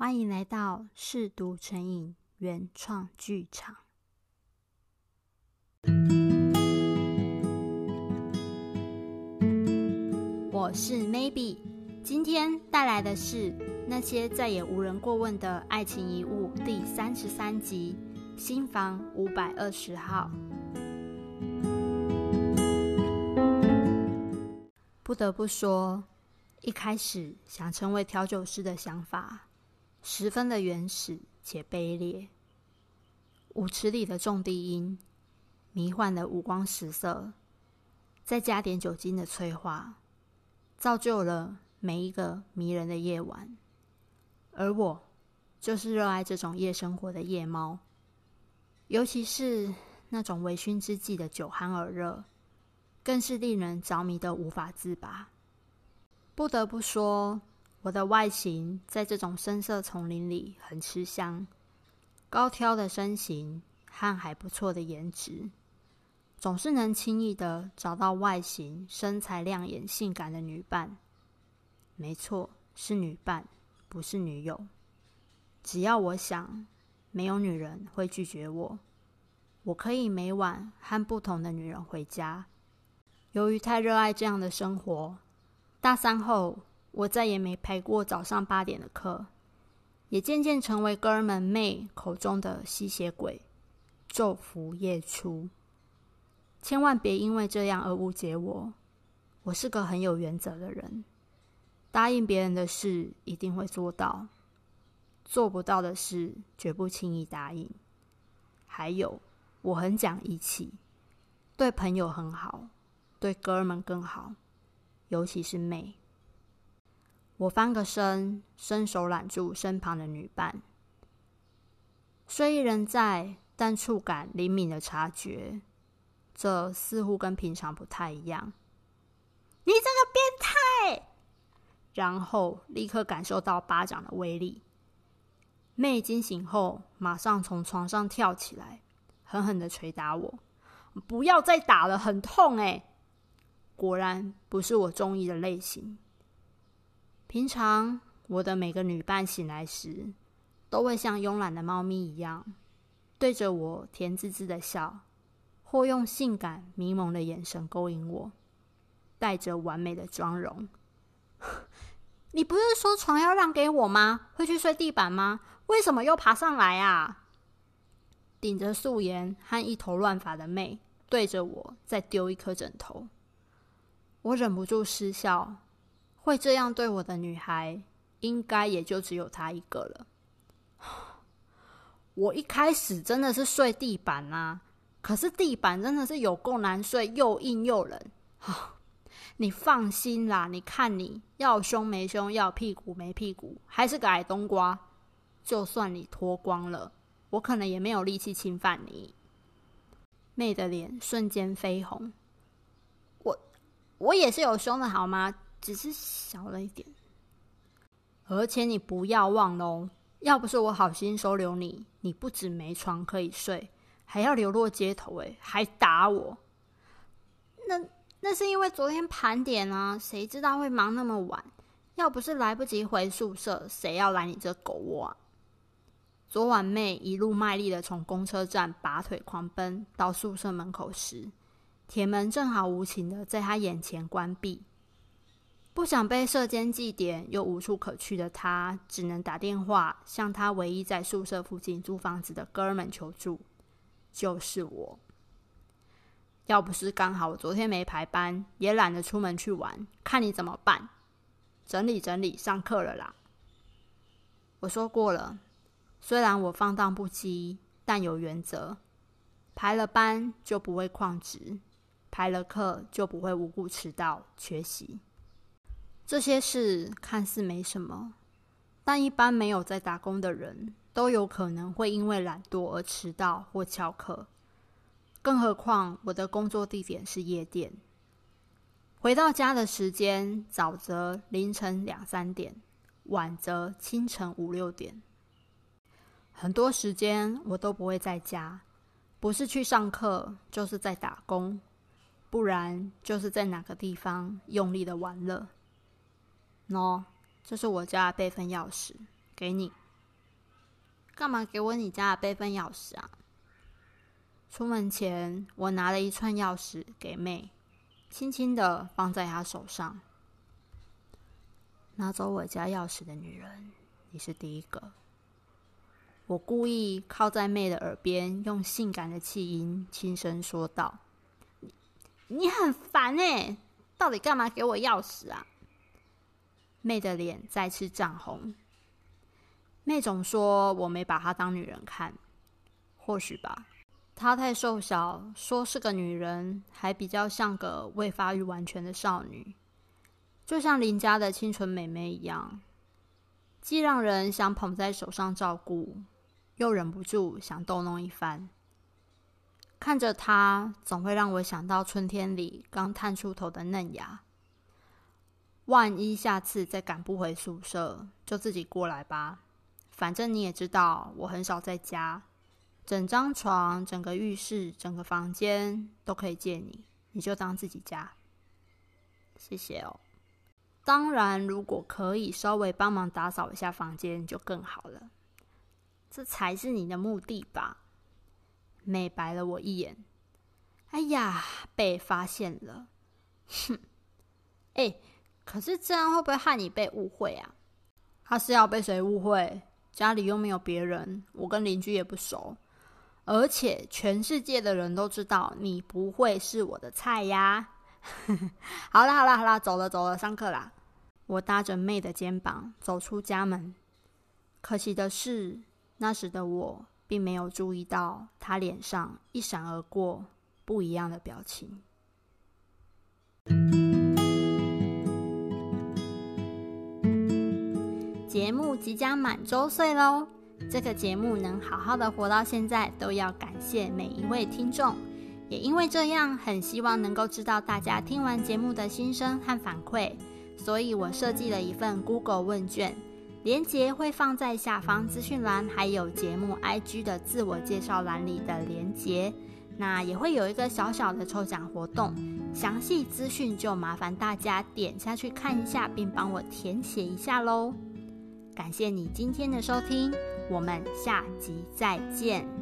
欢迎来到嗜读成瘾原创剧场。我是 Maybe，今天带来的是那些再也无人过问的爱情遗物第三十三集，新房五百二十号。不得不说，一开始想成为调酒师的想法，十分的原始且卑劣。舞池里的重低音，迷幻的五光十色，再加点酒精的催化，造就了每一个迷人的夜晚。而我，就是热爱这种夜生活的夜猫，尤其是那种微醺之际的酒酣耳热。更是令人着迷的无法自拔。不得不说，我的外形在这种深色丛林里很吃香。高挑的身形和还不错的颜值，总是能轻易的找到外形、身材亮眼、性感的女伴。没错，是女伴，不是女友。只要我想，没有女人会拒绝我。我可以每晚和不同的女人回家。由于太热爱这样的生活，大三后我再也没排过早上八点的课，也渐渐成为哥们妹口中的吸血鬼，昼伏夜出。千万别因为这样而误解我，我是个很有原则的人，答应别人的事一定会做到，做不到的事绝不轻易答应。还有，我很讲义气，对朋友很好。对哥们更好，尤其是妹。我翻个身，伸手揽住身旁的女伴，虽一人在，但触感灵敏的察觉，这似乎跟平常不太一样。你这个变态！然后立刻感受到巴掌的威力。妹惊醒后，马上从床上跳起来，狠狠的捶打我。不要再打了，很痛哎！果然不是我中意的类型。平常我的每个女伴醒来时，都会像慵懒的猫咪一样，对着我甜滋滋的笑，或用性感迷蒙的眼神勾引我，带着完美的妆容。你不是说床要让给我吗？会去睡地板吗？为什么又爬上来啊？顶着素颜和一头乱发的妹，对着我再丢一颗枕头。我忍不住失笑，会这样对我的女孩，应该也就只有她一个了。我一开始真的是睡地板啊，可是地板真的是有够难睡，又硬又冷。你放心啦，你看你要胸没胸，要屁股没屁股，还是个矮冬瓜。就算你脱光了，我可能也没有力气侵犯你。妹的脸瞬间绯红。我我也是有胸的好吗？只是小了一点。而且你不要忘喽，要不是我好心收留你，你不止没床可以睡，还要流落街头，诶，还打我。那那是因为昨天盘点啊，谁知道会忙那么晚？要不是来不及回宿舍，谁要来你这狗窝啊？昨晚妹一路卖力的从公车站拔腿狂奔到宿舍门口时。铁门正好无情的在她眼前关闭，不想被舍监记点又无处可去的他，只能打电话向他唯一在宿舍附近租房子的哥们求助，就是我。要不是刚好我昨天没排班，也懒得出门去玩，看你怎么办？整理整理，上课了啦。我说过了，虽然我放荡不羁，但有原则，排了班就不会旷职。排了课就不会无故迟到、缺席。这些事看似没什么，但一般没有在打工的人都有可能会因为懒惰而迟到或翘课。更何况我的工作地点是夜店，回到家的时间早则凌晨两三点，晚则清晨五六点。很多时间我都不会在家，不是去上课，就是在打工。不然就是在哪个地方用力的玩乐。喏，这是我家的备份钥匙，给你。干嘛给我你家的备份钥匙啊？出门前，我拿了一串钥匙给妹，轻轻的放在她手上。拿走我家钥匙的女人，你是第一个。我故意靠在妹的耳边，用性感的气音轻声说道：“你你很烦欸，到底干嘛给我钥匙啊？”妹的脸再次涨红。妹总说我没把她当女人看，或许吧。她太瘦小，说是个女人，还比较像个未发育完全的少女，就像邻家的清纯美眉一样，既让人想捧在手上照顾，又忍不住想逗弄一番。看着她，总会让我想到春天里刚探出头的嫩芽。万一下次再赶不回宿舍，就自己过来吧，反正你也知道，我很少在家。整张床、整个浴室、整个房间都可以借你，你就当自己家。谢谢哦。当然，如果可以稍微帮忙打扫一下房间就更好了。这才是你的目的吧？美白了我一眼。哎呀，被发现了。哼。哎，可是这样会不会害你被误会啊？他是要被谁误会？家里又没有别人，我跟邻居也不熟。而且全世界的人都知道你不会是我的菜呀！好啦好啦好啦，走了走了，上课啦！我搭着妹的肩膀走出家门。可惜的是，那时的我并没有注意到她脸上一闪而过不一样的表情。节目即将满周岁喽！这个节目能好好的活到现在，都要感谢每一位听众。也因为这样，很希望能够知道大家听完节目的心声和反馈，所以我设计了一份 Google 问卷，连接会放在下方资讯栏，还有节目 IG 的自我介绍栏里的连接。那也会有一个小小的抽奖活动，详细资讯就麻烦大家点下去看一下，并帮我填写一下喽。感谢你今天的收听。我们下集再见。